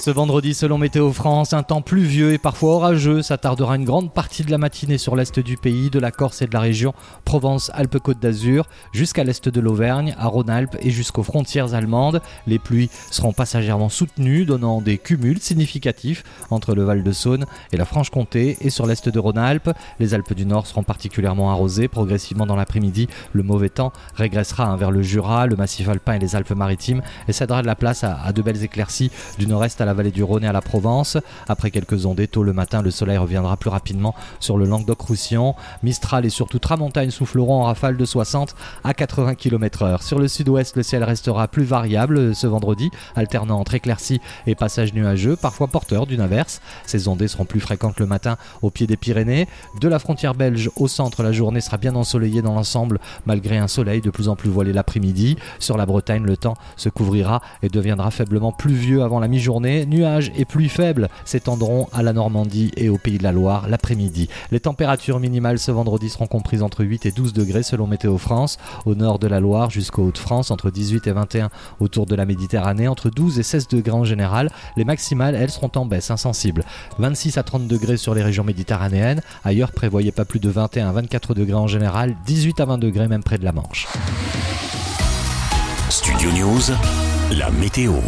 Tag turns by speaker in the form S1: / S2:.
S1: Ce vendredi, selon Météo France, un temps pluvieux et parfois orageux s'attardera une grande partie de la matinée sur l'est du pays, de la Corse et de la région Provence-Alpes-Côte d'Azur, jusqu'à l'est de l'Auvergne, à Rhône-Alpes et jusqu'aux frontières allemandes. Les pluies seront passagèrement soutenues, donnant des cumuls significatifs entre le Val-de-Saône et la Franche-Comté et sur l'est de Rhône-Alpes. Les Alpes du Nord seront particulièrement arrosées. Progressivement dans l'après-midi, le mauvais temps régressera hein, vers le Jura, le massif alpin et les Alpes-Maritimes et cédera de la place à, de belles éclaircies du nord-est à la vallée du Rhône et à la Provence. Après quelques ondées, tôt le matin, le soleil reviendra plus rapidement sur le Languedoc-Roussillon. Mistral et surtout Tramontagne souffleront en rafale de 60 à 80 km/h. Sur le sud-ouest, le ciel restera plus variable ce vendredi, alternant entre éclaircies et passages nuageux, parfois porteurs d'une averse. Ces ondées seront plus fréquentes le matin au pied des Pyrénées. De la frontière belge au centre, la journée sera bien ensoleillée dans l'ensemble, malgré un soleil de plus en plus voilé l'après-midi. Sur la Bretagne, le temps se couvrira et deviendra faiblement pluvieux avant la mi-journée. Nuages et pluies faibles s'étendront à la Normandie et au Pays de la Loire l'après-midi. Les températures minimales ce vendredi seront comprises entre 8 et 12 degrés selon Météo France. Au nord de la Loire jusqu'au Hauts-de-France, entre 18 et 21 autour de la Méditerranée, entre 12 et 16 degrés en général. Les maximales, elles, seront en baisse insensible. 26 à 30 degrés sur les régions méditerranéennes. Ailleurs, prévoyez pas plus de 21 à 24 degrés en général, 18 à 20 degrés même près de la Manche.
S2: Studio News, la météo.